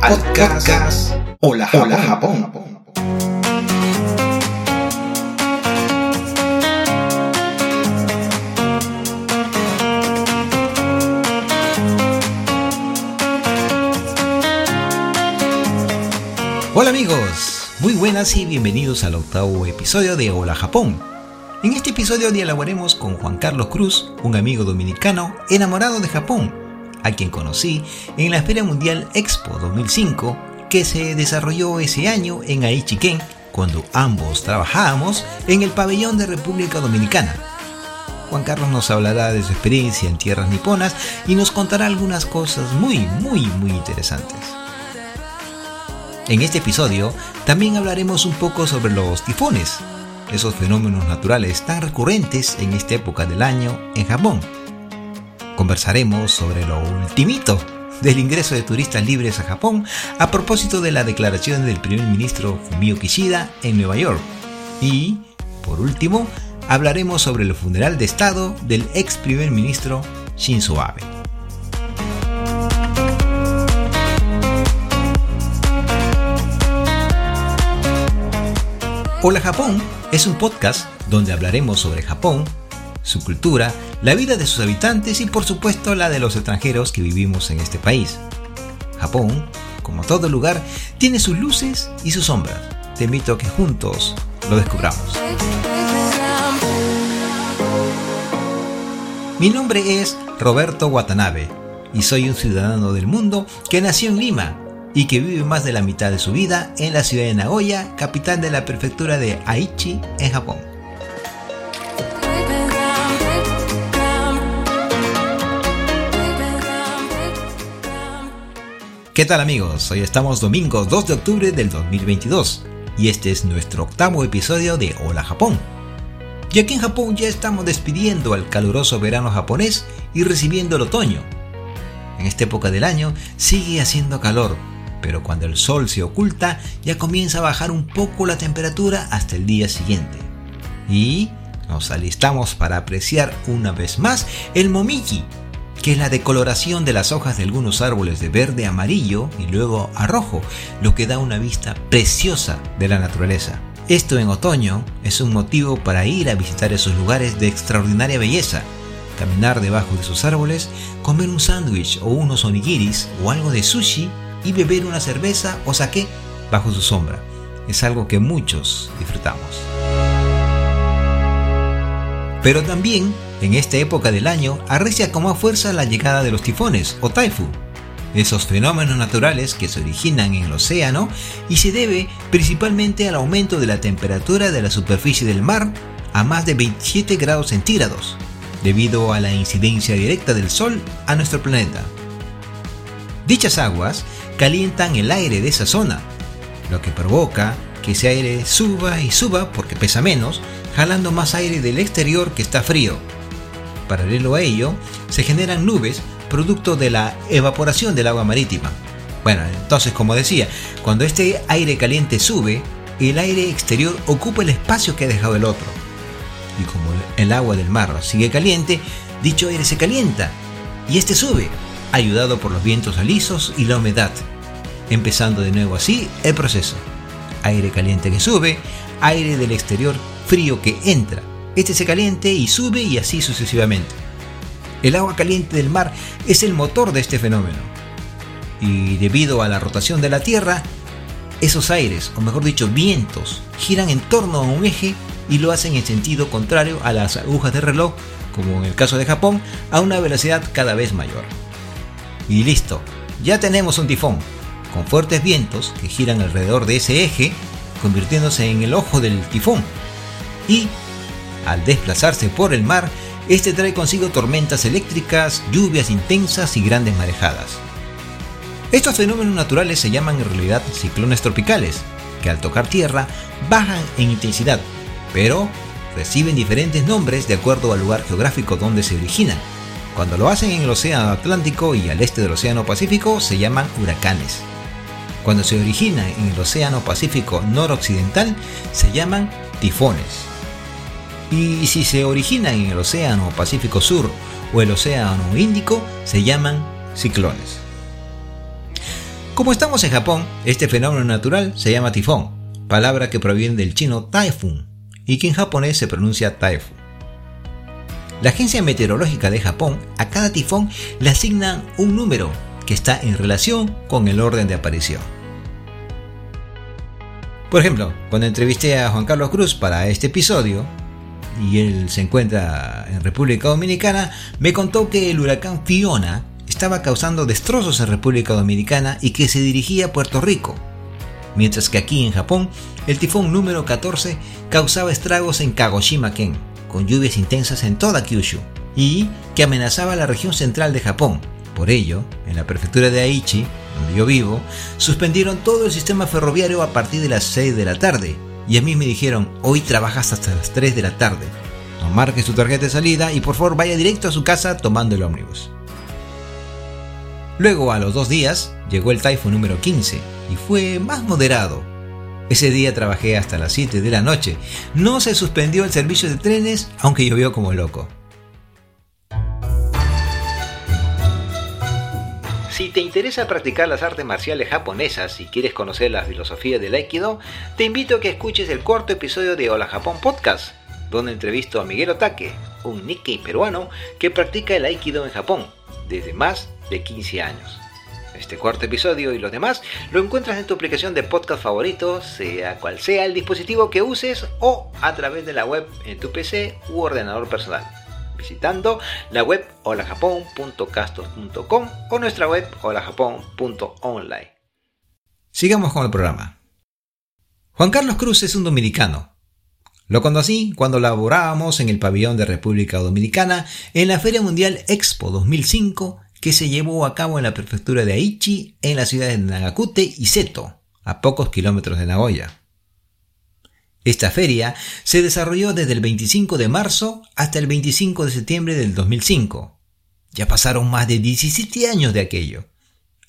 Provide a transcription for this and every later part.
podcast Hola Japón. Hola Japón. Hola amigos, muy buenas y bienvenidos al octavo episodio de Hola Japón. En este episodio dialogaremos con Juan Carlos Cruz, un amigo dominicano enamorado de Japón, a quien conocí en la Feria Mundial Expo 2005 que se desarrolló ese año en Aichiken cuando ambos trabajábamos en el pabellón de República Dominicana. Juan Carlos nos hablará de su experiencia en tierras niponas y nos contará algunas cosas muy, muy, muy interesantes. En este episodio también hablaremos un poco sobre los tifones, esos fenómenos naturales tan recurrentes en esta época del año en Japón. Conversaremos sobre lo ultimito del ingreso de turistas libres a Japón a propósito de la declaración del primer ministro Fumio Kishida en Nueva York. Y, por último, hablaremos sobre el funeral de Estado del ex primer ministro Shinzo Abe. Hola Japón es un podcast donde hablaremos sobre Japón, su cultura, la vida de sus habitantes y por supuesto la de los extranjeros que vivimos en este país. Japón, como todo lugar, tiene sus luces y sus sombras. Te invito a que juntos lo descubramos. Mi nombre es Roberto Watanabe y soy un ciudadano del mundo que nació en Lima y que vive más de la mitad de su vida en la ciudad de Nagoya, capital de la prefectura de Aichi, en Japón. ¿Qué tal amigos? Hoy estamos domingo 2 de octubre del 2022 y este es nuestro octavo episodio de Hola Japón. Y aquí en Japón ya estamos despidiendo al caluroso verano japonés y recibiendo el otoño. En esta época del año sigue haciendo calor, pero cuando el sol se oculta ya comienza a bajar un poco la temperatura hasta el día siguiente. Y nos alistamos para apreciar una vez más el momiji, que es la decoloración de las hojas de algunos árboles de verde a amarillo y luego a rojo, lo que da una vista preciosa de la naturaleza. Esto en otoño es un motivo para ir a visitar esos lugares de extraordinaria belleza, caminar debajo de sus árboles, comer un sándwich o unos onigiris o algo de sushi y beber una cerveza o sake bajo su sombra. Es algo que muchos disfrutamos. Pero también, en esta época del año, arrecia con más fuerza la llegada de los tifones o taifu, esos fenómenos naturales que se originan en el océano y se debe principalmente al aumento de la temperatura de la superficie del mar a más de 27 grados centígrados, debido a la incidencia directa del Sol a nuestro planeta. Dichas aguas calientan el aire de esa zona, lo que provoca que ese aire suba y suba porque pesa menos, jalando más aire del exterior que está frío. Paralelo a ello, se generan nubes producto de la evaporación del agua marítima. Bueno, entonces como decía, cuando este aire caliente sube, el aire exterior ocupa el espacio que ha dejado el otro. Y como el agua del mar sigue caliente, dicho aire se calienta y este sube, ayudado por los vientos alisos y la humedad, empezando de nuevo así el proceso. Aire caliente que sube, aire del exterior frío que entra. Este se caliente y sube y así sucesivamente. El agua caliente del mar es el motor de este fenómeno. Y debido a la rotación de la Tierra, esos aires, o mejor dicho, vientos, giran en torno a un eje y lo hacen en sentido contrario a las agujas de reloj, como en el caso de Japón, a una velocidad cada vez mayor. Y listo, ya tenemos un tifón, con fuertes vientos que giran alrededor de ese eje, convirtiéndose en el ojo del tifón. Y, al desplazarse por el mar, este trae consigo tormentas eléctricas, lluvias intensas y grandes marejadas. Estos fenómenos naturales se llaman en realidad ciclones tropicales, que al tocar tierra bajan en intensidad, pero reciben diferentes nombres de acuerdo al lugar geográfico donde se originan. Cuando lo hacen en el Océano Atlántico y al este del Océano Pacífico se llaman huracanes. Cuando se origina en el Océano Pacífico noroccidental se llaman tifones. Y si se origina en el Océano Pacífico Sur o el Océano Índico se llaman ciclones. Como estamos en Japón, este fenómeno natural se llama tifón, palabra que proviene del chino typhoon y que en japonés se pronuncia typhoon. La Agencia Meteorológica de Japón a cada tifón le asigna un número que está en relación con el orden de aparición. Por ejemplo, cuando entrevisté a Juan Carlos Cruz para este episodio, y él se encuentra en República Dominicana, me contó que el huracán Fiona estaba causando destrozos en República Dominicana y que se dirigía a Puerto Rico. Mientras que aquí en Japón, el tifón número 14 causaba estragos en Kagoshima-ken, con lluvias intensas en toda Kyushu, y que amenazaba la región central de Japón. Por ello, en la prefectura de Aichi, donde yo vivo, suspendieron todo el sistema ferroviario a partir de las 6 de la tarde, y a mí me dijeron, hoy trabajas hasta las 3 de la tarde. No marque su tarjeta de salida y por favor vaya directo a su casa tomando el ómnibus. Luego, a los dos días, llegó el Typhoon número 15 y fue más moderado. Ese día trabajé hasta las 7 de la noche. No se suspendió el servicio de trenes, aunque llovió como loco. Si te interesa practicar las artes marciales japonesas y quieres conocer la filosofía del Aikido, te invito a que escuches el cuarto episodio de Hola Japón Podcast, donde entrevisto a Miguel Otake, un Nikkei peruano que practica el Aikido en Japón desde más de 15 años. Este cuarto episodio y los demás lo encuentras en tu aplicación de podcast favorito, sea cual sea el dispositivo que uses o a través de la web en tu PC u ordenador personal visitando la web holajapón.castos.com o nuestra web holajapón.online. Sigamos con el programa. Juan Carlos Cruz es un dominicano. Lo conocí cuando laborábamos en el pabellón de República Dominicana en la Feria Mundial Expo 2005 que se llevó a cabo en la prefectura de Aichi en la ciudad de Nagakute y Seto, a pocos kilómetros de Nagoya. Esta feria se desarrolló desde el 25 de marzo hasta el 25 de septiembre del 2005. Ya pasaron más de 17 años de aquello.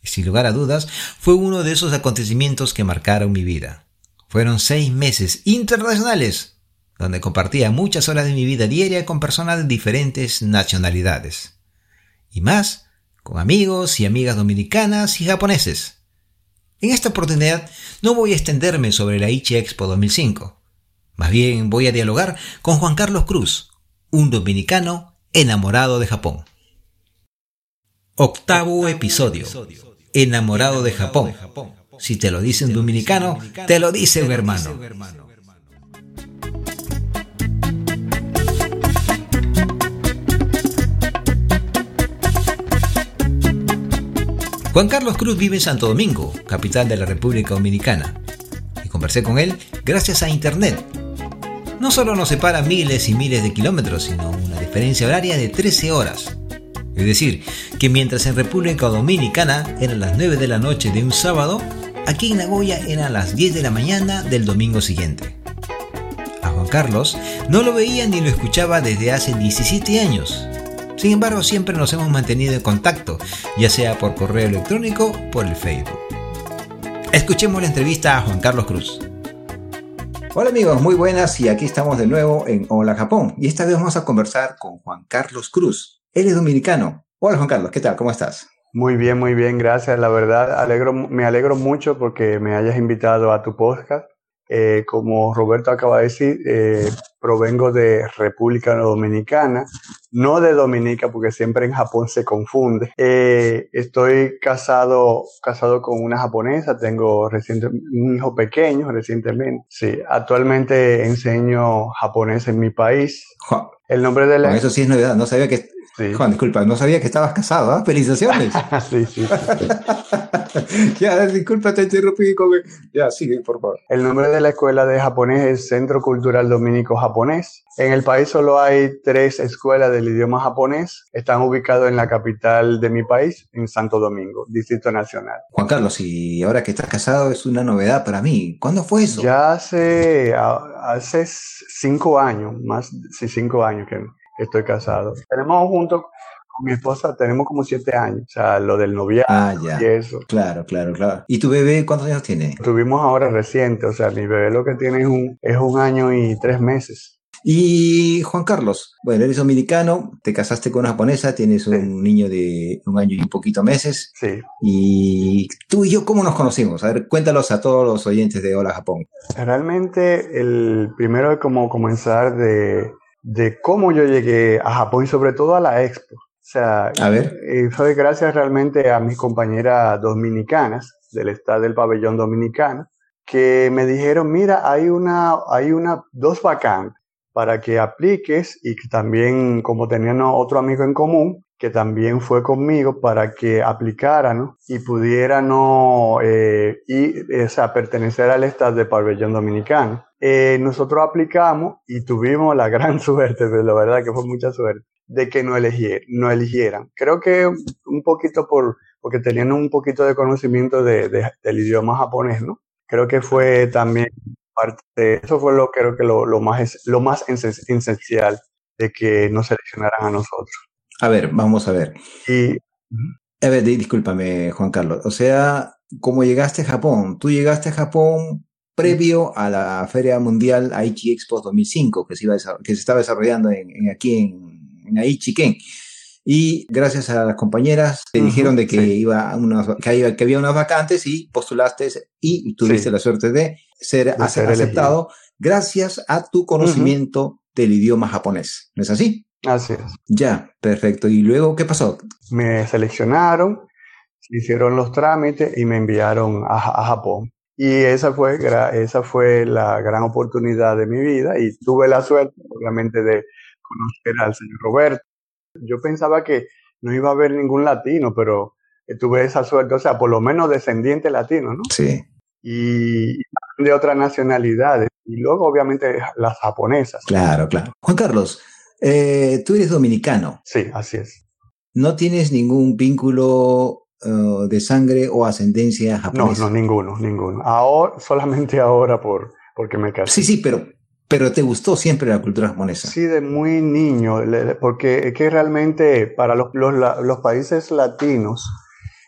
Y sin lugar a dudas, fue uno de esos acontecimientos que marcaron mi vida. Fueron seis meses internacionales, donde compartía muchas horas de mi vida diaria con personas de diferentes nacionalidades. Y más, con amigos y amigas dominicanas y japoneses. En esta oportunidad no voy a extenderme sobre la Ichi Expo 2005 más bien voy a dialogar con Juan Carlos Cruz, un dominicano enamorado de Japón. Octavo episodio. Enamorado de Japón. Si te lo dice un dominicano, te lo dice un hermano. Juan Carlos Cruz vive en Santo Domingo, capital de la República Dominicana. Y conversé con él gracias a Internet, no solo nos separa miles y miles de kilómetros, sino una diferencia horaria de 13 horas. Es decir, que mientras en República Dominicana eran las 9 de la noche de un sábado, aquí en Nagoya eran las 10 de la mañana del domingo siguiente. A Juan Carlos no lo veía ni lo escuchaba desde hace 17 años. Sin embargo, siempre nos hemos mantenido en contacto, ya sea por correo electrónico o por el Facebook. Escuchemos la entrevista a Juan Carlos Cruz. Hola amigos, muy buenas y aquí estamos de nuevo en Hola Japón y esta vez vamos a conversar con Juan Carlos Cruz. Él es dominicano. Hola Juan Carlos, ¿qué tal? ¿Cómo estás? Muy bien, muy bien, gracias. La verdad, me alegro mucho porque me hayas invitado a tu podcast. Eh, como Roberto acaba de decir, eh, provengo de República Dominicana, no de Dominica, porque siempre en Japón se confunde. Eh, estoy casado, casado con una japonesa, tengo reciente, un hijo pequeño recientemente. Sí, actualmente enseño japonés en mi país. El nombre de la... eso sí es novedad, no sabía que Juan, disculpa, no sabía que estabas casado, ¿ah? Felicitaciones. sí, sí. ya, disculpa, te interrumpí. Ya, sigue, por favor. El nombre de la escuela de japonés es Centro Cultural Dominico Japonés. En el país solo hay tres escuelas del idioma japonés. Están ubicados en la capital de mi país, en Santo Domingo, Distrito Nacional. Juan Carlos, y ahora que estás casado es una novedad para mí. ¿Cuándo fue eso? Ya hace, hace cinco años, más de cinco años que estoy casado. Tenemos juntos con mi esposa, tenemos como siete años. O sea, lo del noviazgo ah, y eso. Claro, claro, claro. ¿Y tu bebé cuántos años tiene? Tuvimos ahora reciente, o sea, mi bebé lo que tiene es un, es un año y tres meses. Y Juan Carlos, bueno, eres dominicano, te casaste con una japonesa, tienes un niño de un año y un poquito meses. Sí. Y tú y yo, ¿cómo nos conocimos? A ver, cuéntalos a todos los oyentes de Hola Japón. Realmente, el primero es como comenzar de, de cómo yo llegué a Japón y sobre todo a la expo. O sea, a ver. Eh, fue gracias realmente a mis compañeras dominicanas del estado del pabellón dominicano que me dijeron, mira, hay una, hay una, dos vacantes para que apliques y que también, como tenían otro amigo en común, que también fue conmigo para que aplicaran y pudieran eh, y, o sea, pertenecer al estado de pabellón dominicano. Eh, nosotros aplicamos y tuvimos la gran suerte, pero la verdad que fue mucha suerte, de que no, no eligieran. Creo que un poquito por, porque tenían un poquito de conocimiento de, del idioma japonés, ¿no? Creo que fue también parte, eso fue lo creo que lo, lo más, lo más esencial de que nos seleccionaran a nosotros. A ver, vamos a ver. Y, a ver, discúlpame, Juan Carlos. O sea, ¿cómo llegaste a Japón? Tú llegaste a Japón previo a la Feria Mundial Aichi Expo 2005 que se, iba que se estaba desarrollando en, aquí en, en Aichi Ken. Y gracias a las compañeras te dijeron de que, iba que, había, que, había, unas vacantes y postulaste y tuviste la suerte de ser, aceptado gracias a tu conocimiento del idioma japonés. ¿No es así? Así es. Ya, perfecto. ¿Y luego qué pasó? Me seleccionaron, hicieron los trámites y me enviaron a, a Japón. Y esa fue, esa fue la gran oportunidad de mi vida y tuve la suerte, obviamente, de conocer al señor Roberto. Yo pensaba que no iba a haber ningún latino, pero tuve esa suerte, o sea, por lo menos descendiente latino, ¿no? Sí. Y de otras nacionalidades. Y luego, obviamente, las japonesas. Claro, claro. Juan Carlos, eh, tú eres dominicano. Sí, así es. ¿No tienes ningún vínculo uh, de sangre o ascendencia japonesa? No, no, ninguno, ninguno. Ahora, solamente ahora por, porque me casé. Sí, sí, pero, pero te gustó siempre la cultura japonesa. Sí, de muy niño, porque es que realmente para los, los, los países latinos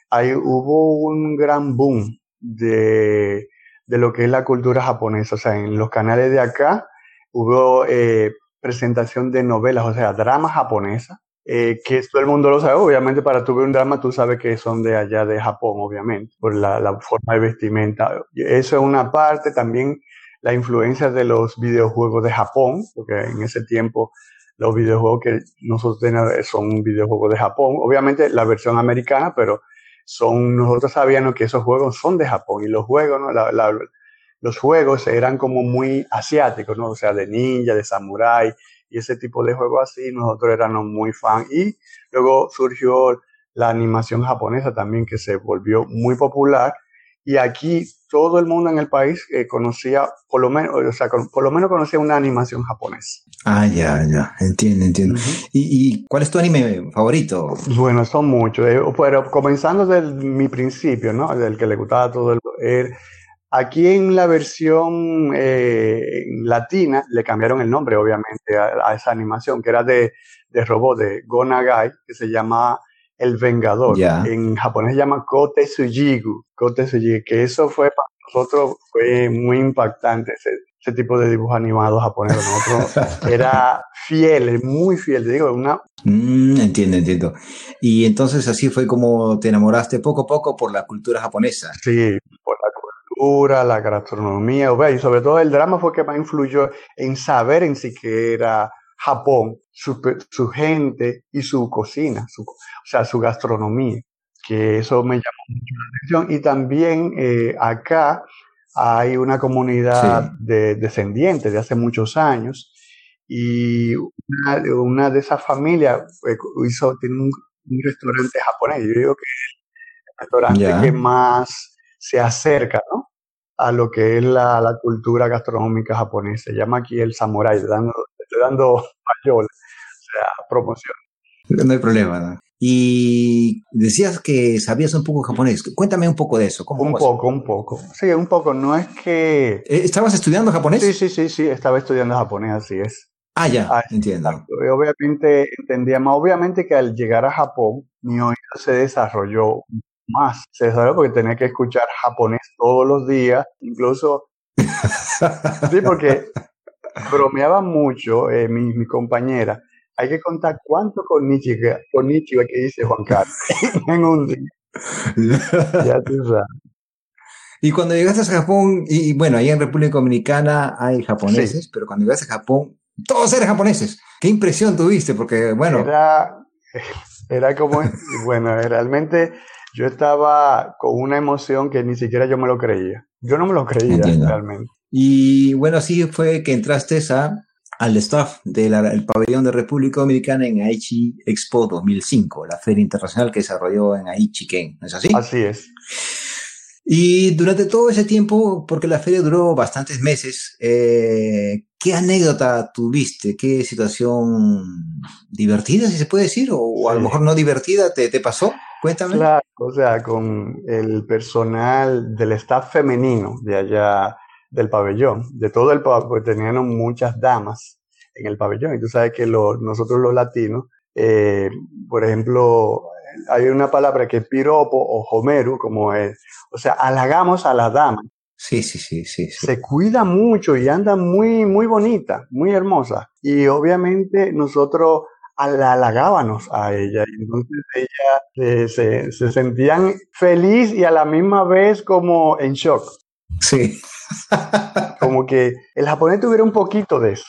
hay, hubo un gran boom de, de, lo que es la cultura japonesa. O sea, en los canales de acá hubo eh, presentación de novelas, o sea, dramas japonesas, eh, que todo el mundo lo sabe. Obviamente, para tu ver un drama, tú sabes que son de allá de Japón, obviamente, por la, forma de vestimenta. Eso es una parte. También la influencia de los videojuegos de Japón, porque en ese tiempo los videojuegos que nosotros tenemos son videojuegos de Japón. Obviamente, la versión americana, pero son nosotros sabíamos que esos juegos son de Japón y los juegos, ¿no? Los juegos eran como muy asiáticos, ¿no? O sea, de ninja, de samurái y ese tipo de juegos así, nosotros éramos muy fan. Y luego surgió la animación japonesa también, que se volvió muy popular. Y aquí todo el mundo en el país eh, conocía, por lo menos, o sea, por lo menos conocía una animación japonesa. Ah, ya, ya, entiendo, entiendo. ¿Y, ¿Y, cuál es tu anime favorito? Bueno, son muchos, eh, pero comenzando desde mi principio, ¿no? Del que le gustaba todo el... Eh, Aquí en la versión eh, latina le cambiaron el nombre, obviamente, a, esa animación, que era de, de robot, de Go Nagai, que se llama El Vengador. En japonés se llama Kote Sujigu, Kote Sujigu, que eso fue para nosotros fue muy impactante, ese, ese tipo de dibujo animado japonés. Nosotros era fiel, muy fiel, digo, una... Mm, entiendo, entiendo. Y entonces así fue como te enamoraste poco a poco por la cultura japonesa. Sí, por la la gastronomía, y sobre todo el drama fue que más influyó en saber en sí que era Japón, su, su gente y su cocina, su, o sea, su gastronomía, que eso me llamó mucho la atención. Y también eh, acá hay una comunidad sí. de descendientes de hace muchos años y una, una de esas familias eh, hizo, tiene un, un, restaurante japonés. Yo digo que es el restaurante yeah. que más se acerca ¿no? A lo que es la, la, cultura gastronómica japonesa. Se llama aquí el samurai, dando, estoy dando payola, o sea, promoción. No hay problema. ¿no? Y decías que sabías un poco japonés. Cuéntame un poco de eso. ¿Cómo un poco, un poco. Sí, un poco. No es que... ¿Estabas estudiando japonés? Sí, sí, sí, sí. Estaba estudiando japonés, así es. Ah, ya, ah, entiendo. Obviamente entendía más. Obviamente que al llegar a Japón, mi oído se desarrolló más. Se desarrolló porque tenía que escuchar japonés todos los días, incluso. sí, porque bromeaba mucho eh, mi, mi, compañera. Hay que contar cuánto con Nichiga, que dice Juan Carlos en un día. ya tú sabes. Y cuando llegaste a Japón, y, bueno, ahí en República Dominicana hay japoneses, pero cuando llegaste a Japón, todos eran japoneses. ¿Qué impresión tuviste? Porque, bueno. Era, era como, bueno, realmente yo estaba con una emoción que ni siquiera yo me lo creía. Yo no me lo creía realmente. Y bueno, así fue que entraste a, al staff del pabellón de República Dominicana en Aichi Expo 2005, la feria internacional que desarrolló en Aichi Ken, ¿no es así? Así es. Y durante todo ese tiempo, porque la feria duró bastantes meses, eh, ¿qué anécdota tuviste? ¿Qué situación divertida, si se puede decir? O, a lo mejor no divertida, te, te pasó? Cuéntame. Claro, o sea, con el personal del staff femenino de allá del pabellón, de todo el pabellón, porque tenían muchas damas en el pabellón. Y tú sabes que nosotros los latinos, eh, por ejemplo, hay una palabra que es piropo o homeru, como es, o sea, halagamos a las damas. Sí, sí, sí, sí, Se cuida mucho y anda muy, muy bonita, muy hermosa. Y obviamente nosotros halagábamos a ella. Y entonces ella eh, se, se sentían feliz y a la misma vez como en shock. Sí. como que el japonés tuviera un poquito de eso.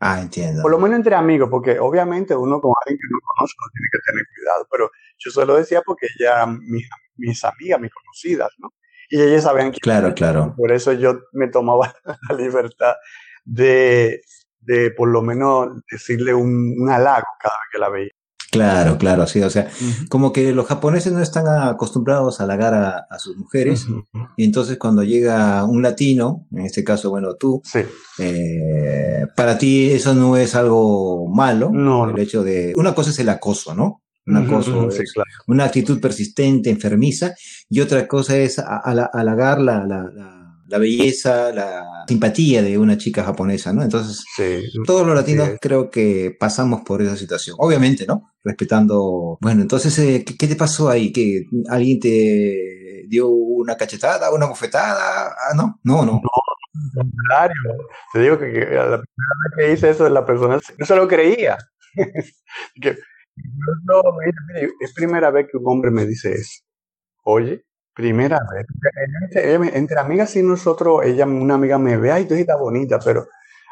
Ah, entiendo. Por lo menos entre amigos, porque obviamente uno con alguien que no conoce no tiene que tener cuidado, pero yo se lo decía porque ya mis, mis amigas, mis conocidas, ¿no? Y ellas sabían que... Claro, claro. Por eso yo me tomaba la libertad de, de por lo menos decirle un, un halago cada vez que la veía. Claro, claro, sí, o sea, como que los japoneses no están acostumbrados a halagar a, sus mujeres, y entonces cuando llega un latino, en este caso, bueno, tú, eh, para ti eso no es algo malo, no, el hecho de, una cosa es el acoso, ¿no? Un acoso, una actitud persistente, enfermiza, y otra cosa es halagar la, la, la la belleza, la simpatía de una chica japonesa, ¿no? Entonces, todos los latinos creo que pasamos por esa situación. Obviamente, ¿no? Respetando. Bueno, entonces, eh, ¿qué, te pasó ahí? ¿Que alguien te dio una cachetada, una bofetada? Ah, no, no, no. No, contrario. Te digo que, la primera vez que hice eso, la persona no se lo creía. que, no, es primera vez que un hombre me dice eso. Oye, Primera vez. Entre, amigas y nosotros, ella, una amiga me ve, ay, tú estás bonita, pero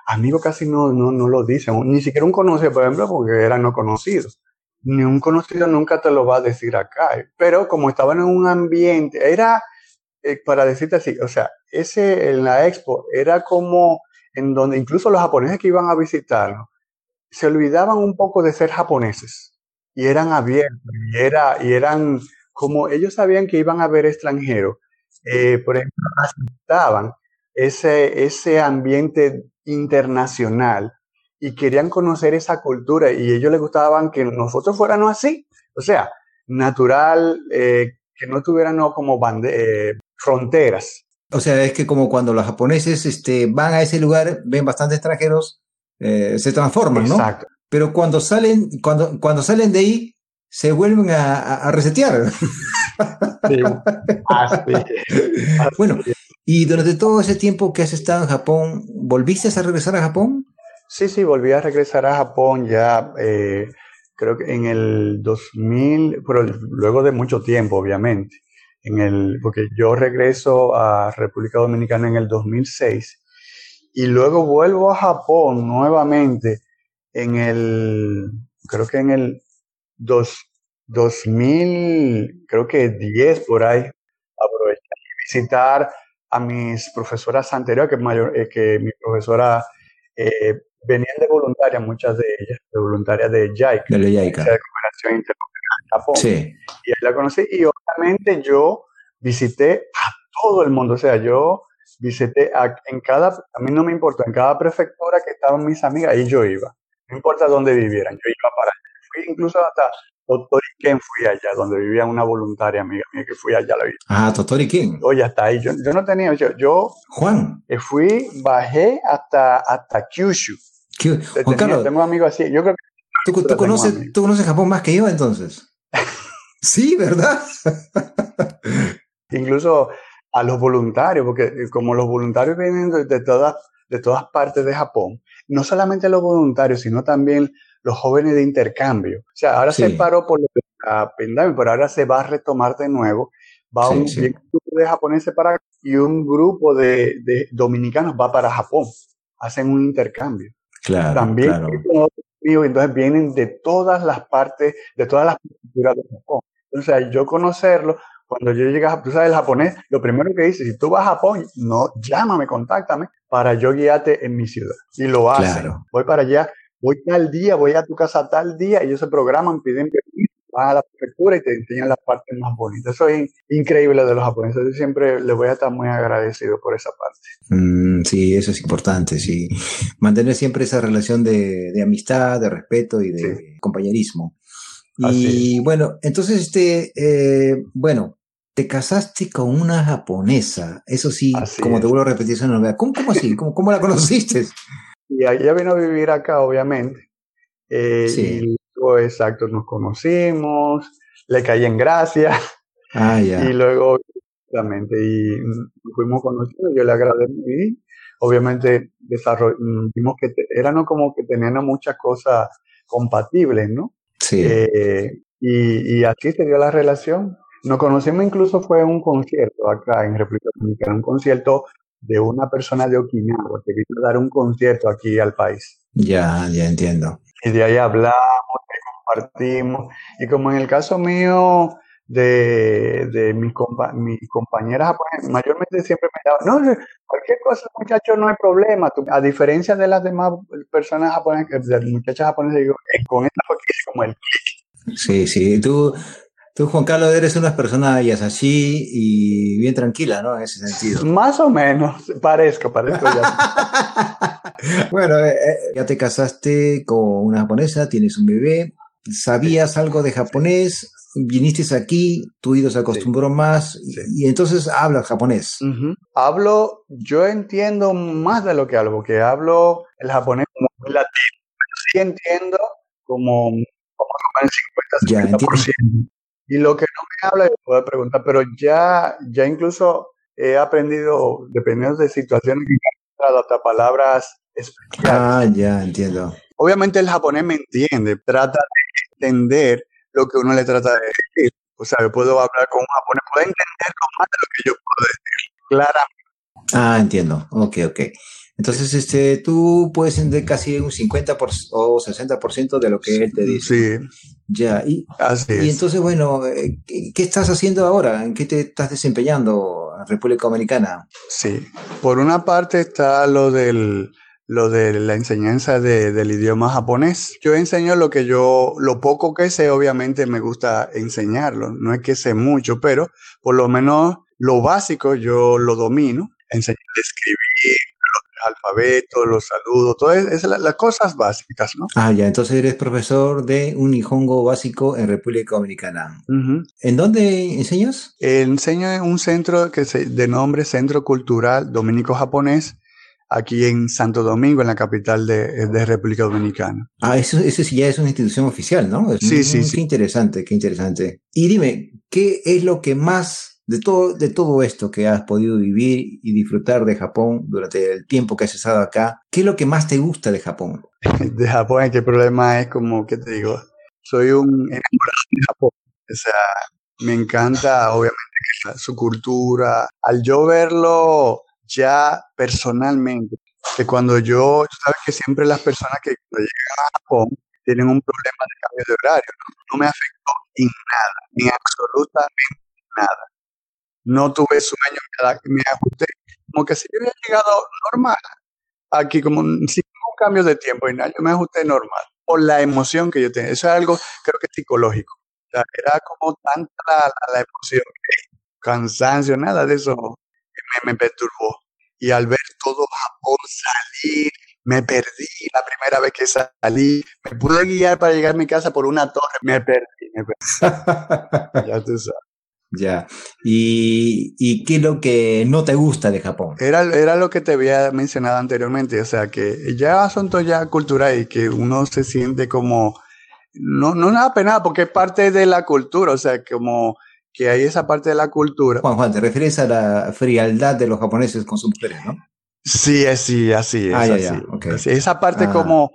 amigo casi no, no, no lo dicen. Ni siquiera un conocido, por ejemplo, porque eran no conocidos. Ni un conocido nunca te lo va a decir acá. Pero como estaban en un ambiente, era, eh, para decirte así, o sea, ese en la expo era como en donde incluso los japoneses que iban a visitarnos se olvidaban un poco de ser japoneses y eran abiertos y, era, y eran como ellos sabían que iban a ver extranjeros, eh, por ejemplo, aceptaban ese, ese ambiente internacional y querían conocer esa cultura y ellos les gustaban que nosotros fuéramos así, o sea, natural, eh, que no tuvieran como eh, fronteras. O sea, es que como cuando los japoneses este, van a ese lugar, ven bastantes extranjeros, se transforman, ¿no? Exacto. Pero cuando salen, cuando, cuando salen de ahí, se vuelven a, resetear. bueno, y durante todo ese tiempo que has estado en Japón, ¿volviste a regresar a Japón? Sí, sí, volví a regresar a Japón ya, eh, creo que en el 2000, pero luego de mucho tiempo, obviamente. En el, porque yo regreso a República Dominicana en el 2006 y luego vuelvo a Japón nuevamente en el, creo que en el dos, 2000, creo que 10 por ahí, aproveché y visitar a mis profesoras anteriores, que, mayor, eh, que mi profesora eh, venían de voluntaria, muchas de ellas, de voluntaria de JICA, de, de Cooperación Internacional Japón. Sí. Y ahí la conocí y obviamente yo visité a todo el mundo, o sea, yo visité a, en cada, a mí no me importa, en cada prefectura que estaban mis amigas, ahí yo iba, no importa dónde vivieran, yo iba para. Fui incluso hasta Totoriquén fui allá, donde vivía una voluntaria amiga mía que fui allá la vi. Ah, Totoriquén. Oye, hasta ahí. Yo, yo no tenía, yo, yo Juan. Fui, bajé hasta, hasta Kyushu. Juan Carlos. Tengo amigos así. Yo creo que ¿Tú, tú conoces, ¿Tú conoces Japón más que yo entonces? sí, ¿verdad? Incluso a los voluntarios, porque como los voluntarios vienen de, todas de todas partes de Japón, no solamente los voluntarios, sino también los jóvenes de intercambio. O sea, ahora se paró por la pandemia, pero ahora se va a retomar de nuevo. Va un, grupo de japoneses para y un grupo de, de, dominicanos va para Japón. Hacen un intercambio. Claro, También claro. entonces vienen de todas las partes, de todas las culturas de Japón. Entonces, yo conocerlo, cuando yo llegué a, tú sabes, el japonés, lo primero que dice, si tú vas a Japón, no, llámame, contáctame para yo guiarte en mi ciudad. Y lo hacen. Claro. Voy para allá, voy tal día, voy a tu casa tal día, ellos se programan, piden permiso, van a la prefectura y te enseñan las partes más bonitas. Eso es increíble de los japoneses. Yo siempre les voy a estar muy agradecido por esa parte. Mm, sí, eso es importante, sí. Mantener siempre esa relación de, de amistad, de respeto y de sí. compañerismo. Y bueno, entonces, este, eh, bueno, te casaste con una japonesa. Eso sí, así como es. te vuelvo a repetir, esa novedad. ¿Cómo, cómo así? ¿Cómo, ¿Cómo, la conociste? Y ella vino a vivir acá, obviamente. Eh, sí. Y luego, exacto, nos conocimos, le caí en gracia. Ah, ya. Y luego, exactamente, y fuimos conocidos, yo le agradecí. Obviamente, vimos que eran como que tenían muchas cosas compatibles, ¿no? Sí. Eh, y, y así se dio la relación. Nos conocimos incluso fue un concierto acá en República Dominicana, un concierto de una persona de Okinawa que vino a dar un concierto aquí al país. Ya, ya entiendo. Y de ahí hablamos, compartimos. Y como en el caso mío de, de mis, compa mis compañeras japonesas, mayormente siempre me daban, no, cualquier cosa, muchachos, no hay problema. Tú, a diferencia de las demás personas japonesas, de las muchachas japonesas, digo, con esta fue como el. Sí, sí, tú, Tú, Juan Carlos, eres una persona así y bien tranquila, ¿no? En ese sentido. Más o menos, parezco, parezco ya. bueno, eh, ya te casaste con una japonesa, tienes un bebé, sabías algo de japonés, viniste aquí, tu oído se acostumbró sí. más y, sí. y, entonces hablas japonés. Uh -huh. Hablo, yo entiendo más de lo que hablo, porque hablo el japonés como muy latino, pero sí entiendo como, como el 50, 50%. Y lo que no me habla, yo puedo preguntar, pero ya, ya incluso he aprendido, dependiendo de situaciones, hasta palabras especiales. Ah, ya, entiendo. Obviamente el japonés me entiende, trata de entender lo que uno le trata de decir. O sea, yo puedo hablar con un japonés, puede entender más de lo que yo puedo decir, claramente. Ah, entiendo. Ok, ok. Entonces, este, tú puedes entender casi un 50 por, o 60% de lo que él te dice. Sí. Ya, y, Así y es. entonces, bueno, eh, ¿qué, ¿qué, estás haciendo ahora? ¿En qué te estás desempeñando en República Dominicana? Sí, por una parte está lo del lo de la enseñanza de, del idioma japonés. Yo enseño lo que yo, lo poco que sé, obviamente me gusta enseñarlo. No es que sé mucho, pero por lo menos lo básico yo lo domino. Enseñar a escribir, los alfabetos, los saludos, todas esas las cosas básicas, ¿no? Ah, ya, entonces eres profesor de un Nihongo básico en República Dominicana. Uh -huh. ¿En dónde enseñas? Enseño en un centro que se, de nombre Centro Cultural Dominico Japonés, aquí en Santo Domingo, en la capital de, de República Dominicana. Ah, eso, eso sí ya es una institución oficial, ¿no? Es sí, muy, sí, qué sí. interesante, qué interesante. Y dime, ¿qué es lo que más de todo, de todo esto que has podido vivir y disfrutar de Japón durante el tiempo que has estado acá, ¿qué es lo que más te gusta de Japón? De Japón, el problema es como, ¿qué te digo? Soy un enamorado de Japón. O sea, me encanta, obviamente, su cultura. Al yo verlo ya personalmente, que cuando yo, sabes que siempre las personas que llegan a Japón tienen un problema de cambio de horario, no, no me afectó en nada, ni absolutamente nada. No tuve sueño, me ajusté, como que si yo hubiera llegado normal, aquí como sin un cambio de tiempo y nada, yo me ajusté normal, por la emoción que yo tenía. Eso es algo, creo que psicológico. O sea, era como tanta la, la, la emoción, cansancio, nada de eso me, me perturbó. Y al ver todo Japón salir, me perdí la primera vez que salí. Me pude guiar para llegar a mi casa por una torre. Me perdí, me perdí. ya tú sabes. Ya. ¿Y, ¿Y qué es lo que no te gusta de Japón? Era, era lo que te había mencionado anteriormente. O sea, que ya asunto ya cultural y que uno se siente como... No, no nada penado porque es parte de la cultura. O sea, como que hay esa parte de la cultura. Juan Juan, te refieres a la frialdad de los japoneses con sus mujeres, ¿no? Sí, sí, así es. así, Esa parte ah. como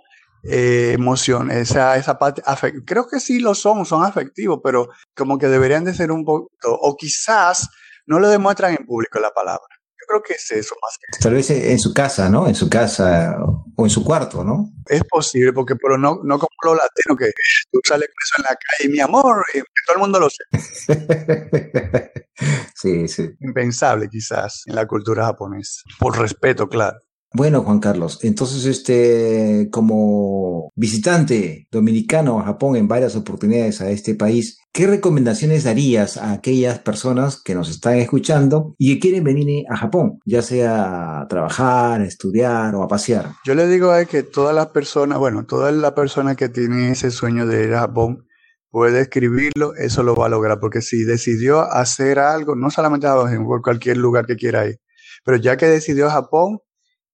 eh, emoción, esa, esa parte, creo que sí lo son, son afectivos, pero como que deberían de ser un poco, o quizás no lo demuestran en público la palabra. Yo creo que es eso más que. Tal vez en su casa, ¿no? En su casa o en su cuarto, ¿no? Es posible, porque pero no, no como los latinos que tú sales con eso en la calle, mi amor, y todo el mundo lo sabe. sí, sí. Impensable quizás en la cultura japonesa, por respeto, claro. Bueno, Juan Carlos, entonces este, como visitante dominicano a Japón en varias oportunidades a este país, ¿qué recomendaciones darías a aquellas personas que nos están escuchando y quieren venir a Japón, ya sea a trabajar, a estudiar o a pasear? Yo le digo a que todas las personas, bueno, toda la persona que tiene ese sueño de ir a Japón puede escribirlo, eso lo va a lograr, porque si decidió hacer algo, no solamente en cualquier lugar que quiera ir, pero ya que decidió Japón,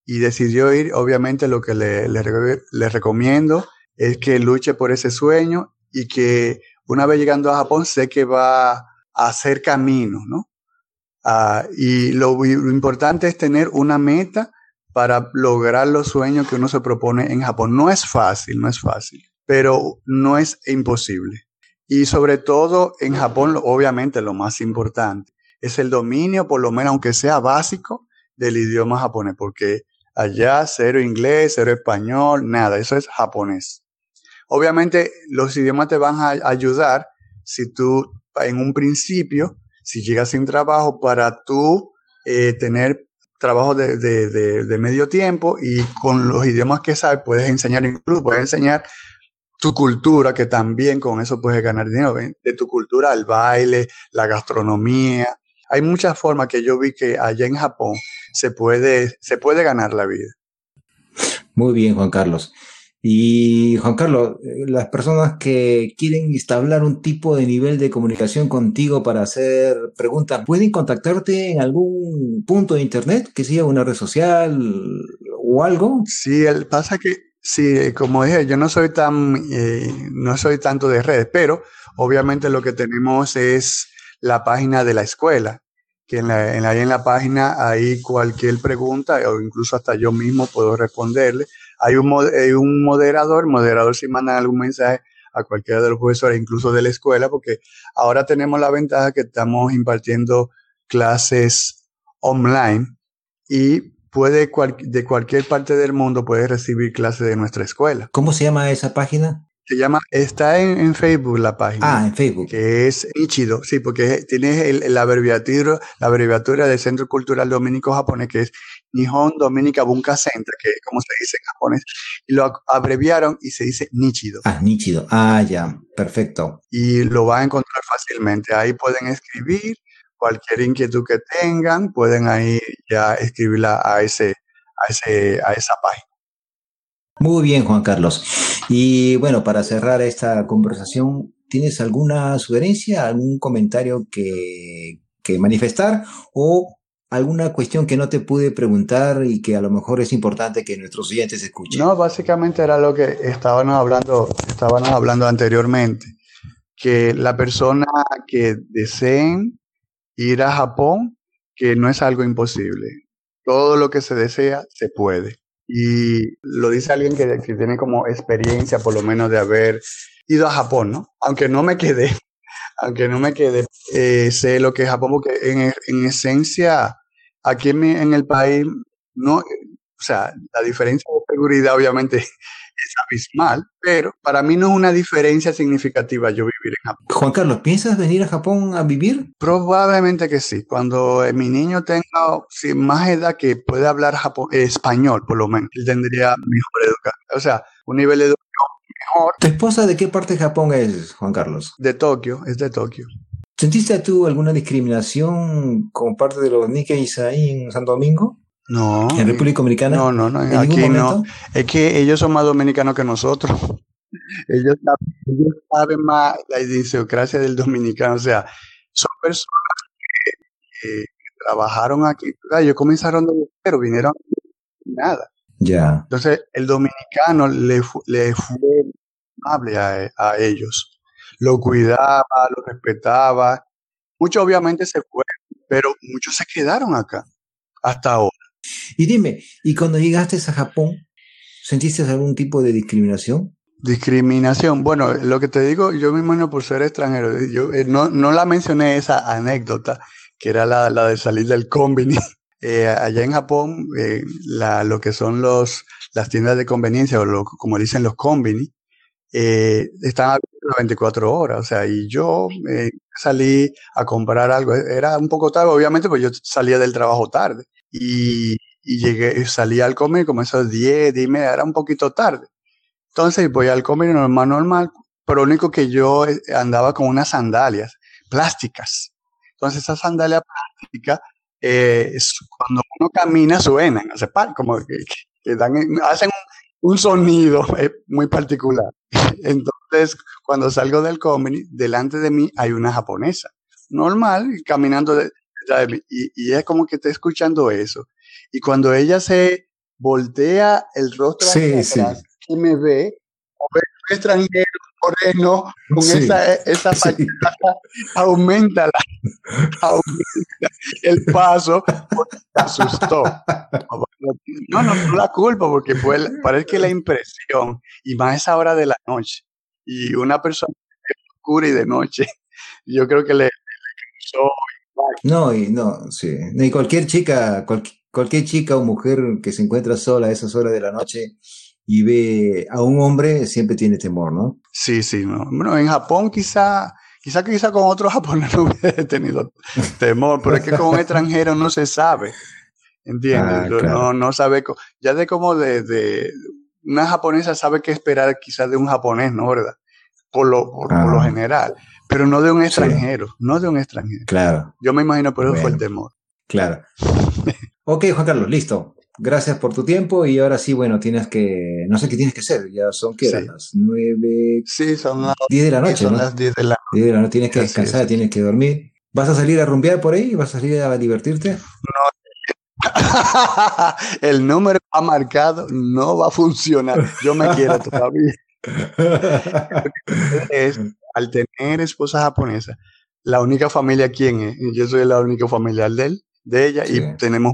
y decidió ir, obviamente lo que le, le, recomiendo es que luche por ese sueño y que una vez llegando a Japón sé que va a hacer camino, ¿no? Ah, y lo, importante es tener una meta para lograr los sueños que uno se propone en Japón. No es fácil, no es fácil, pero no es imposible. Y sobre todo en Japón, obviamente lo más importante es el dominio, por lo menos aunque sea básico, del idioma japonés, porque Allá cero inglés, cero español, nada, eso es japonés. Obviamente los idiomas te van a ayudar si tú en un principio, si llegas sin trabajo, para tú eh, tener trabajo de, de, medio tiempo y con los idiomas que sabes puedes enseñar, incluso puedes enseñar tu cultura, que también con eso puedes ganar dinero, de tu cultura, el baile, la gastronomía. Hay muchas formas que yo vi que allá en Japón se puede, se puede ganar la vida. Muy bien, Juan Carlos. Y Juan Carlos, las personas que quieren instalar un tipo de nivel de comunicación contigo para hacer preguntas, ¿pueden contactarte en algún punto de internet, que sea una red social o algo? Sí, el, pasa que, sí, como dije, yo no soy tan, eh, no soy tanto de redes, pero obviamente lo que tenemos es la página de la escuela que en la, en, en la página hay cualquier pregunta o incluso hasta yo mismo puedo responderle. Hay un, un moderador, moderador si mandan algún mensaje a cualquiera de los profesores, incluso de la escuela, porque ahora tenemos la ventaja que estamos impartiendo clases online y puede de cualquier parte del mundo puede recibir clases de nuestra escuela. ¿Cómo se llama esa página? Se llama, está en, Facebook la página. Ah, en Facebook. Que es Nichido, sí, porque tiene la abreviatura, la abreviatura del Centro Cultural Dominico Japonés, que es Nihon Dominica Bunka Center, que es como se dice en japonés, y lo abreviaron y se dice Nichido. Ah, Nichido. Ah, ya, perfecto. Y lo va a encontrar fácilmente. Ahí pueden escribir cualquier inquietud que tengan, pueden ahí ya escribirla a ese, a ese, a esa página. Muy bien, Juan Carlos. Y bueno, para cerrar esta conversación, ¿tienes alguna sugerencia, algún comentario que, manifestar o alguna cuestión que no te pude preguntar y que a lo mejor es importante que nuestros oyentes escuchen? No, básicamente era lo que estábamos hablando, estábamos hablando anteriormente, que la persona que deseen ir a Japón, que no es algo imposible. Todo lo que se desea se puede. Y lo dice alguien que, tiene como experiencia, por lo menos, de haber ido a Japón, ¿no? Aunque no me quedé, aunque no me quedé, eh, sé lo que es Japón, porque en, en esencia, aquí en, en el país, no, o sea, la diferencia de seguridad obviamente es abismal, pero para mí no es una diferencia significativa yo vivir en Japón. Juan Carlos, ¿piensas venir a Japón a vivir? Probablemente que sí. Cuando mi niño tenga más edad que pueda hablar español, por lo menos, él tendría mejor educación. O sea, un nivel de educación mejor. ¿Tu esposa de qué parte de Japón es, Juan Carlos? De Tokio, es de Tokio. ¿Sentiste tú alguna discriminación con parte de los Nikkeis ahí en Santo Domingo? No. ¿En República Dominicana? No, no, no. aquí no. Es que ellos son más dominicanos que nosotros. Ellos, saben más la idiosincrasia del dominicano. O sea, son personas que, trabajaron aquí. ellos comenzaron de pero vinieron nada. Ya. Entonces, el dominicano le, le fue amable a, a ellos. Lo cuidaba, lo respetaba. Muchos obviamente se fueron, pero muchos se quedaron acá hasta ahora. Y dime, ¿y cuando llegaste a Japón, sentiste algún tipo de discriminación? Discriminación. Bueno, lo que te digo, yo me imagino por ser extranjero, yo eh, no, no la mencioné esa anécdota, que era la, la de salir del combini. Eh, allá en Japón, eh, la, lo que son los, las tiendas de conveniencia, o lo, como dicen los combini, eh, están abiertas 24 horas. O sea, y yo eh, salí a comprar algo. Era un poco tarde, obviamente, pues yo salía del trabajo tarde. Y, y llegué, salí al comer como esos 10, 10 era un poquito tarde. Entonces voy al comer normal, normal, pero lo único que yo eh, andaba con unas sandalias plásticas. Entonces esas sandalias plásticas, eh, cuando uno camina suenan, hace como que, que dan, hacen un, un sonido eh, muy particular. Entonces, cuando salgo del comedy, delante de mí hay una japonesa, normal, caminando de y, y, es como que está escuchando eso. Y cuando ella se voltea el rostro sí, hacia atrás sí. y me ve, un extranjero moreno con sí, esa, esa sí. aumenta, la, aumenta el paso porque se asustó. No, no, no la culpa porque fue, parece que la impresión, y más esa hora de la noche, y una persona oscura y de noche, yo creo que le, le causó. No, y no, sí. Y cualquier chica, cual, cualquier chica o mujer que se encuentra sola a esas horas de la noche y ve a un hombre, siempre tiene temor, ¿no? Sí, sí, no. Bueno, en Japón quizá, quizá, quizá con otros japoneses no hubiera tenido temor, pero es que con un extranjero no se sabe. ¿Entiendes? Ah, claro. No, no sabe, ya de como de, de, una japonesa sabe qué esperar quizás de un japonés, ¿no? ¿Verdad? Por lo, por, ah. por lo general, pero no de un extranjero, sí. no de un extranjero. Claro. Yo me imagino, pero bueno, fue el temor. Claro. ok, Juan Carlos, listo. Gracias por tu tiempo y ahora sí, bueno, tienes que, no sé qué tienes que hacer, ya son qué, sí. las nueve, sí, son las diez de la noche, son ¿no? las diez de la noche. de la noche, tienes que descansar, tienes que dormir. ¿Vas a salir a rumbear por ahí? ¿Vas a salir a divertirte? No, el número ha marcado, no va a funcionar. Yo me quiero todavía. es, al tener esposa japonesa, la única familia, ¿quién es? Yo soy la única familiar de él, de ella, sí. y tenemos.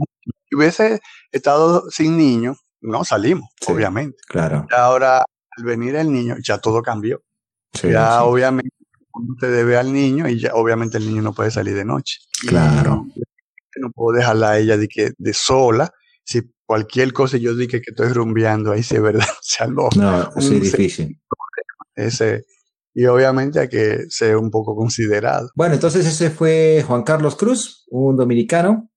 Si hubiese estado sin niño, no salimos, sí, obviamente. Claro. Y ahora, al venir el niño, ya todo cambió. Sí, ya, obviamente, uno te debe al niño y ya, obviamente, el niño no puede salir de noche. Claro. Y, no puedo dejarla a ella de que de sola. Si cualquier cosa yo dije que estoy rumbeando, ahí sí es verdad. O sea, no, no es difícil. Ese, y obviamente hay que ser un poco considerado. Bueno, entonces ese fue Juan Carlos Cruz, un dominicano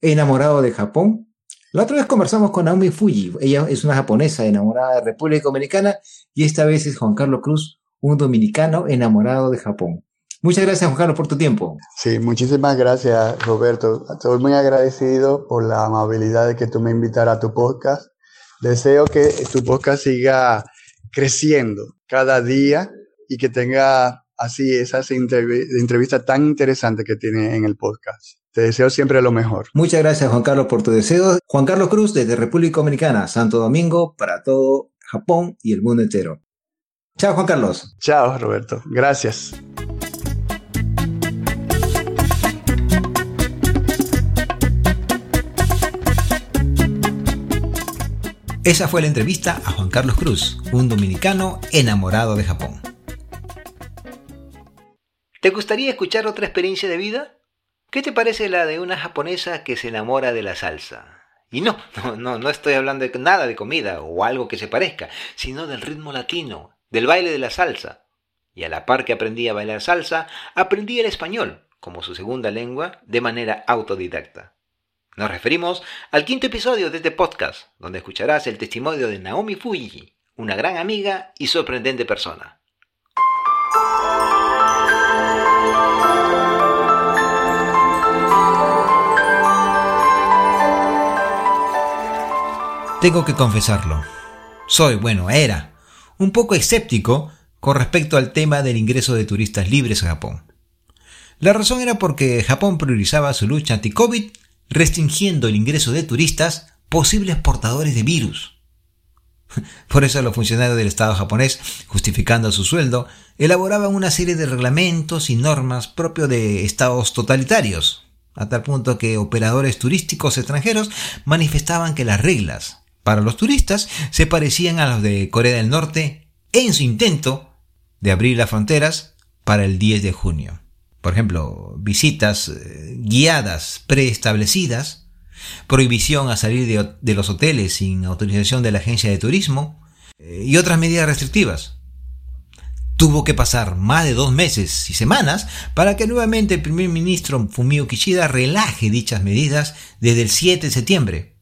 enamorado de Japón. La otra vez conversamos con Naomi Fuji, ella es una japonesa enamorada de República Dominicana y esta vez es Juan Carlos Cruz, un dominicano enamorado de Japón. Muchas gracias, Juan Carlos, por tu tiempo. Sí, muchísimas gracias, Roberto. Estoy muy agradecido por la amabilidad de que tú me invitaras a tu podcast. Deseo que tu podcast siga creciendo cada día y que tenga así esas entrevistas tan interesantes que tiene en el podcast. Te deseo siempre lo mejor. Muchas gracias, Juan Carlos, por tu deseo. Juan Carlos Cruz, desde República Dominicana, Santo Domingo, para todo Japón y el mundo entero. Chao, Juan Carlos. Chao, Roberto. Gracias. Esa fue la entrevista a Juan Carlos Cruz, un dominicano enamorado de Japón. ¿Te gustaría escuchar otra experiencia de vida? ¿Qué te parece la de una japonesa que se enamora de la salsa? Y no, no, no, estoy hablando de nada de comida o algo que se parezca, sino del ritmo latino, del baile de la salsa. Y a la par que aprendí a bailar salsa, aprendí el español, como su segunda lengua, de manera autodidacta. Nos referimos al quinto episodio de este podcast, donde escucharás el testimonio de Naomi Fuji, una gran amiga y sorprendente persona. Tengo que confesarlo. Soy, bueno, era, un poco escéptico con respecto al tema del ingreso de turistas libres a Japón. La razón era porque Japón priorizaba su lucha anti-COVID restringiendo el ingreso de turistas posibles portadores de virus. Por eso los funcionarios del Estado japonés, justificando su sueldo, elaboraban una serie de reglamentos y normas propios de estados totalitarios. a tal punto que operadores turísticos extranjeros manifestaban que las reglas para los turistas se parecían a las de Corea del Norte en su intento de abrir las fronteras para el 10 de junio. Por ejemplo, visitas eh, guiadas preestablecidas, prohibición a salir de, los hoteles sin autorización de la agencia de turismo eh, y otras medidas restrictivas. Tuvo que pasar más de dos meses y semanas para que nuevamente el primer ministro Fumio Kishida relaje dichas medidas desde el 7 de septiembre,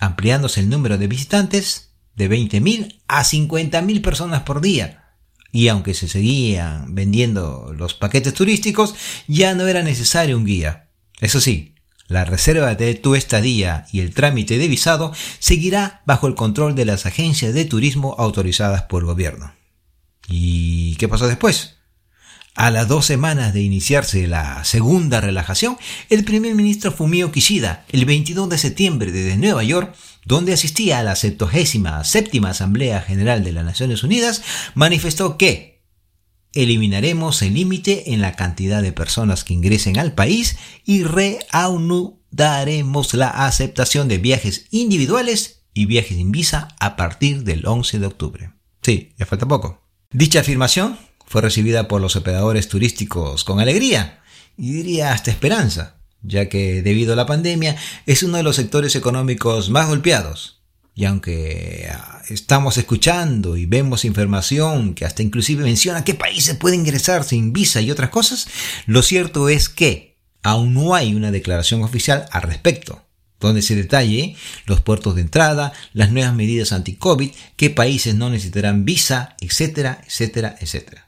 ampliándose el número de visitantes de 20.000 a 50.000 personas por día. Y aunque se seguían vendiendo los paquetes turísticos, ya no era necesario un guía. Eso sí, la reserva de tu estadía y el trámite de visado seguirá bajo el control de las agencias de turismo autorizadas por el gobierno. ¿Y qué pasó después? A las dos semanas de iniciarse la segunda relajación, el primer ministro Fumio Kishida, el 22 de septiembre desde Nueva York, donde asistía a la 77 Asamblea General de las Naciones Unidas, manifestó que eliminaremos el límite en la cantidad de personas que ingresen al país y reanudaremos la aceptación de viajes individuales y viajes sin visa a partir del 11 de octubre. Sí, ya falta poco. Dicha afirmación fue recibida por los operadores turísticos con alegría y diría hasta esperanza, ya que debido a la pandemia es uno de los sectores económicos más golpeados. Y aunque ah, estamos escuchando y vemos información que hasta inclusive menciona qué países pueden ingresar sin visa y otras cosas, lo cierto es que aún no hay una declaración oficial al respecto donde se detalle los puertos de entrada, las nuevas medidas anti-COVID, qué países no necesitarán visa, etcétera, etcétera, etcétera.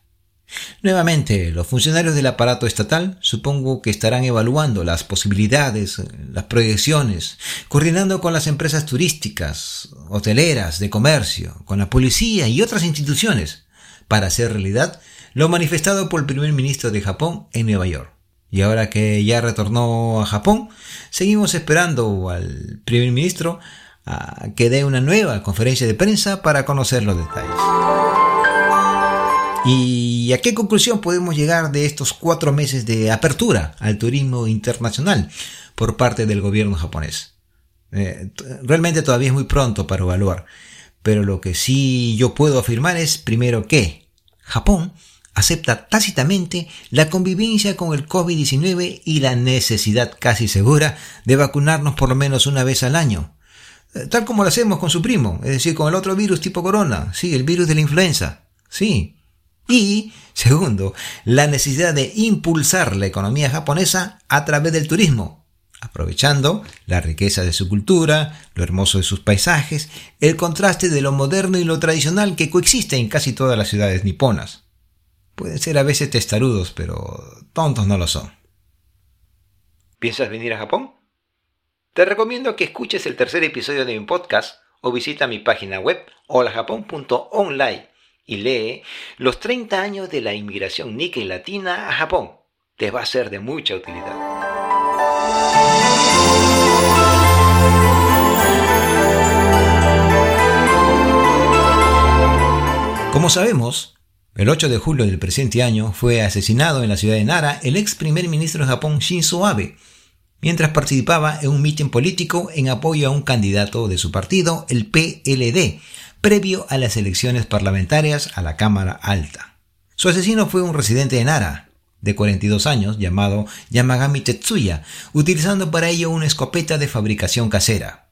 Nuevamente, los funcionarios del aparato estatal supongo que estarán evaluando las posibilidades, las proyecciones, coordinando con las empresas turísticas, hoteleras, de comercio, con la policía y otras instituciones, para hacer realidad lo manifestado por el primer ministro de Japón en Nueva York. Y ahora que ya retornó a Japón, seguimos esperando al primer ministro que dé una nueva conferencia de prensa para conocer los detalles. ¿Y a qué conclusión podemos llegar de estos cuatro meses de apertura al turismo internacional por parte del gobierno japonés? Eh, realmente todavía es muy pronto para evaluar, pero lo que sí yo puedo afirmar es primero que Japón acepta tácitamente la convivencia con el COVID-19 y la necesidad casi segura de vacunarnos por lo menos una vez al año. Eh, tal como lo hacemos con su primo, es decir, con el otro virus tipo corona, sí, el virus de la influenza, sí. Y, segundo, la necesidad de impulsar la economía japonesa a través del turismo, aprovechando la riqueza de su cultura, lo hermoso de sus paisajes, el contraste de lo moderno y lo tradicional que coexiste en casi todas las ciudades niponas. Pueden ser a veces testarudos, pero tontos no lo son. ¿Piensas venir a Japón? Te recomiendo que escuches el tercer episodio de mi podcast o visita mi página web holajapón.online y lee los 30 años de la inmigración Nikkei latina a Japón. Te va a ser de mucha utilidad. Como sabemos, el 8 de julio del presente año fue asesinado en la ciudad de Nara el ex primer ministro de Japón Shinzo Abe, mientras participaba en un mitin político en apoyo a un candidato de su partido, el PLD, previo a las elecciones parlamentarias a la Cámara Alta. Su asesino fue un residente de Nara, de 42 años, llamado Yamagami Tetsuya, utilizando para ello una escopeta de fabricación casera.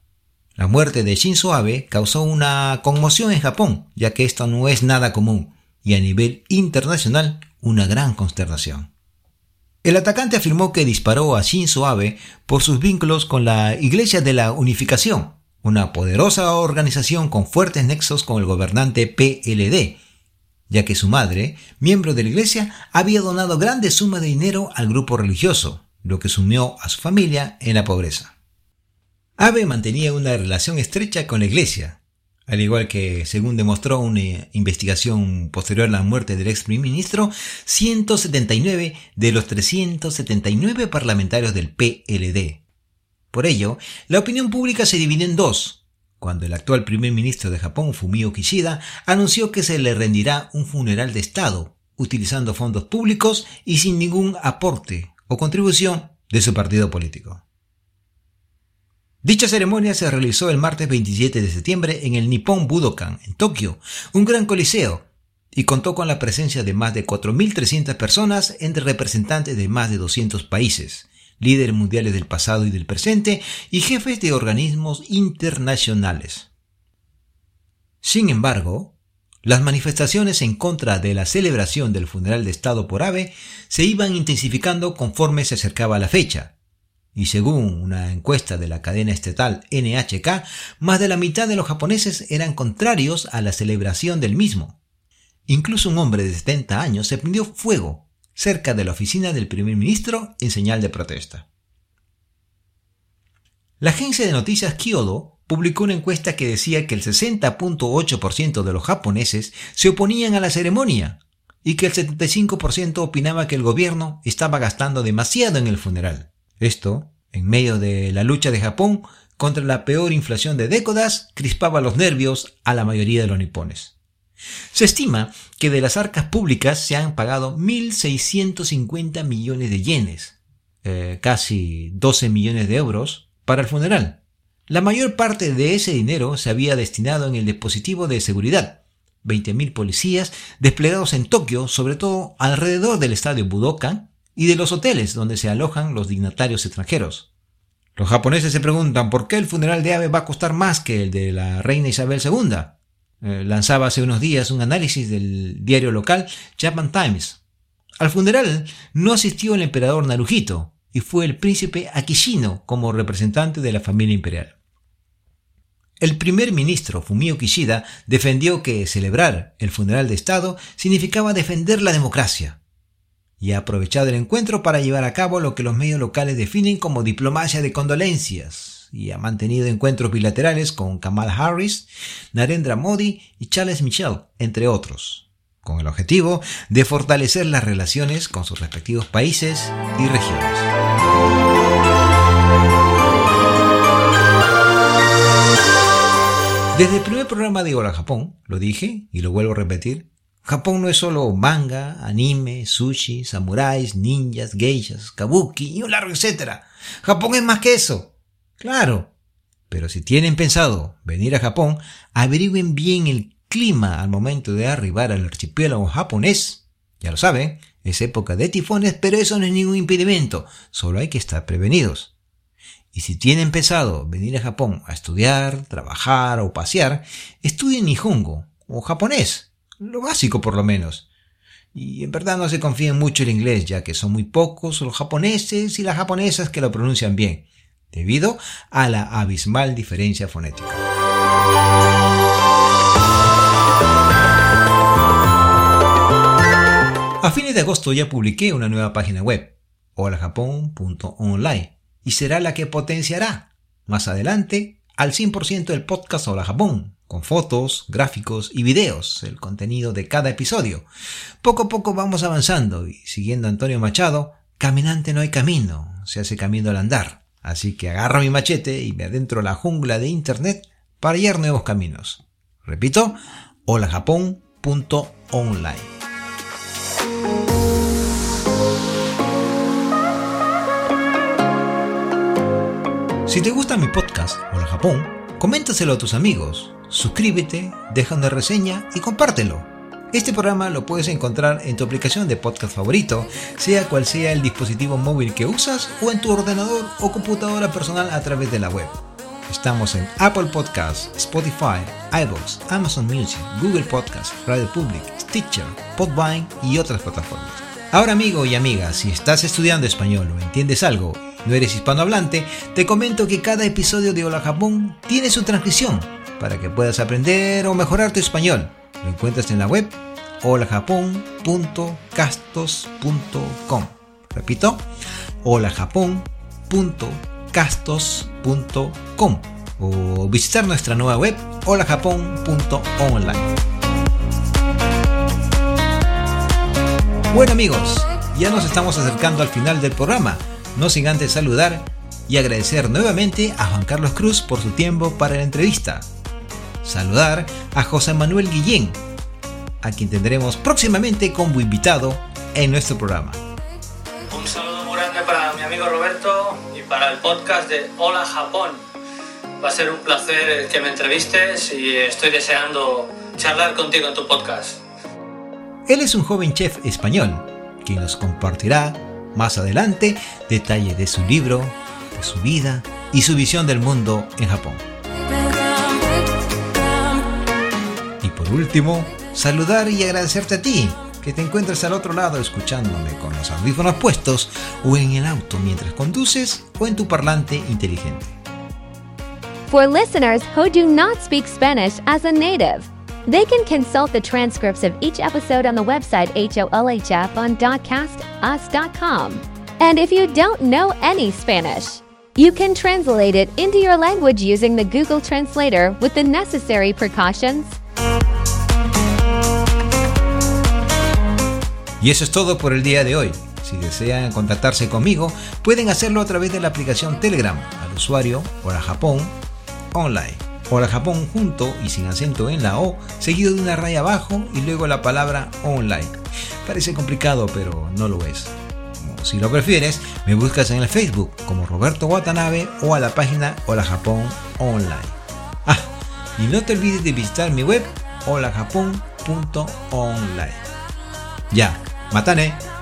La muerte de Shinzo Abe causó una conmoción en Japón, ya que esto no es nada común y a nivel internacional una gran consternación. El atacante afirmó que disparó a Shinzo Abe por sus vínculos con la Iglesia de la Unificación, una poderosa organización con fuertes nexos con el gobernante PLD, ya que su madre, miembro de la iglesia, había donado grandes sumas de dinero al grupo religioso, lo que sumió a su familia en la pobreza. Abe mantenía una relación estrecha con la iglesia, al igual que, según demostró una investigación posterior a la muerte del ex primer ministro, 179 de los 379 parlamentarios del PLD. Por ello, la opinión pública se divide en dos, cuando el actual primer ministro de Japón, Fumio Kishida, anunció que se le rendirá un funeral de Estado, utilizando fondos públicos y sin ningún aporte o contribución de su partido político. Dicha ceremonia se realizó el martes 27 de septiembre en el Nippon Budokan, en Tokio, un gran coliseo, y contó con la presencia de más de 4.300 personas entre representantes de más de 200 países, líderes mundiales del pasado y del presente y jefes de organismos internacionales. Sin embargo, las manifestaciones en contra de la celebración del funeral de Estado por Abe se iban intensificando conforme se acercaba la fecha, y según una encuesta de la cadena estatal NHK, más de la mitad de los japoneses eran contrarios a la celebración del mismo. Incluso un hombre de 70 años se prendió fuego cerca de la oficina del primer ministro en señal de protesta. La agencia de noticias Kyodo publicó una encuesta que decía que el 60.8% de los japoneses se oponían a la ceremonia y que el 75% opinaba que el gobierno estaba gastando demasiado en el funeral. Esto, en medio de la lucha de Japón contra la peor inflación de décadas, crispaba los nervios a la mayoría de los nipones. Se estima que de las arcas públicas se han pagado 1.650 millones de yenes, eh, casi 12 millones de euros, para el funeral. La mayor parte de ese dinero se había destinado en el dispositivo de seguridad. 20.000 policías desplegados en Tokio, sobre todo alrededor del estadio Budokan y de los hoteles donde se alojan los dignatarios extranjeros. Los japoneses se preguntan por qué el funeral de Abe va a costar más que el de la reina Isabel II. Eh, lanzaba hace unos días un análisis del diario local Japan Times. Al funeral no asistió el emperador Naruhito y fue el príncipe Akishino como representante de la familia imperial. El primer ministro Fumio Kishida defendió que celebrar el funeral de Estado significaba defender la democracia y ha aprovechado el encuentro para llevar a cabo lo que los medios locales definen como diplomacia de condolencias, y ha mantenido encuentros bilaterales con Kamala Harris, Narendra Modi y Charles Michel, entre otros, con el objetivo de fortalecer las relaciones con sus respectivos países y regiones. Desde el primer programa de Hola Japón, lo dije y lo vuelvo a repetir, Japón no es solo manga, anime, sushi, samuráis, ninjas, geishas, kabuki y un largo etcétera. Japón es más que eso. Claro, pero si tienen pensado venir a Japón, averigüen bien el clima al momento de arribar al archipiélago japonés. Ya lo saben, es época de tifones, pero eso no es ningún impedimento, solo hay que estar prevenidos. Y si tienen pensado venir a Japón a estudiar, trabajar o pasear, estudien Nihongo o japonés, lo básico por lo menos. Y en verdad no se confíen mucho en el inglés, ya que son muy pocos los japoneses y las japonesas que lo pronuncian bien debido a la abismal diferencia fonética. A fines de agosto ya publiqué una nueva página web, holajapón.online, y será la que potenciará más adelante al 100% el podcast Hola Japón, con fotos, gráficos y videos, el contenido de cada episodio. Poco a poco vamos avanzando y siguiendo a Antonio Machado, caminante no hay camino, se hace camino al andar. Así que agarro mi machete y me adentro a la jungla de Internet para hallar nuevos caminos. Repito, holajapón.online. Si te gusta mi podcast, Hola Japón, coméntaselo a tus amigos, suscríbete, deja una reseña y compártelo. Este programa lo puedes encontrar en tu aplicación de podcast favorito, sea cual sea el dispositivo móvil que usas o en tu ordenador o computadora personal a través de la web. Estamos en Apple Podcasts, Spotify, iVoox, Amazon Music, Google Podcasts, Radio Public, Stitcher, Podvine y otras plataformas. Ahora amigo y amiga, si estás estudiando español o entiendes algo, no eres hispanohablante, te comento que cada episodio de Hola Japón tiene su transcripción para que puedas aprender o mejorar tu español. Lo encuentras en la web holajapón.castos.com. Repito, holajapón.castos.com o visitar nuestra nueva web holajapón.online. Bueno amigos, ya nos estamos acercando al final del programa, no sin antes saludar y agradecer nuevamente a Juan Carlos Cruz por su tiempo para la entrevista saludar a José Manuel Guillén, a quien tendremos próximamente como invitado en nuestro programa. Un saludo muy grande para mi amigo Roberto y para el podcast de Hola Japón. Va a ser un placer que me entrevistes y estoy deseando charlar contigo en tu podcast. Él es un joven chef español quien nos compartirá más adelante detalles de su libro, de su vida y su visión del mundo en Japón. Por último, saludar y agradecerte a ti que te encuentres al otro lado escuchándome con los audífonos puestos o en el auto mientras conduces o en tu parlante inteligente. For listeners who do not speak Spanish as a native, they can consult the transcripts of each episode on the website HOLHF on dotcastus.com. And if you don't know any Spanish, you can translate it into your language using the Google Translator with the necessary precautions. Y eso es todo por el día de hoy. Si desean contactarse conmigo, pueden hacerlo a través de la aplicación Telegram al usuario Hola Japón Online. Hola Japón junto y sin acento en la O, seguido de una raya abajo y luego la palabra online. Parece complicado, pero no lo es. Si lo prefieres, me buscas en el Facebook como Roberto Watanabe o a la página Hola Japón Online. Ah, y no te olvides de visitar mi web holajapón.online. Ya, またね。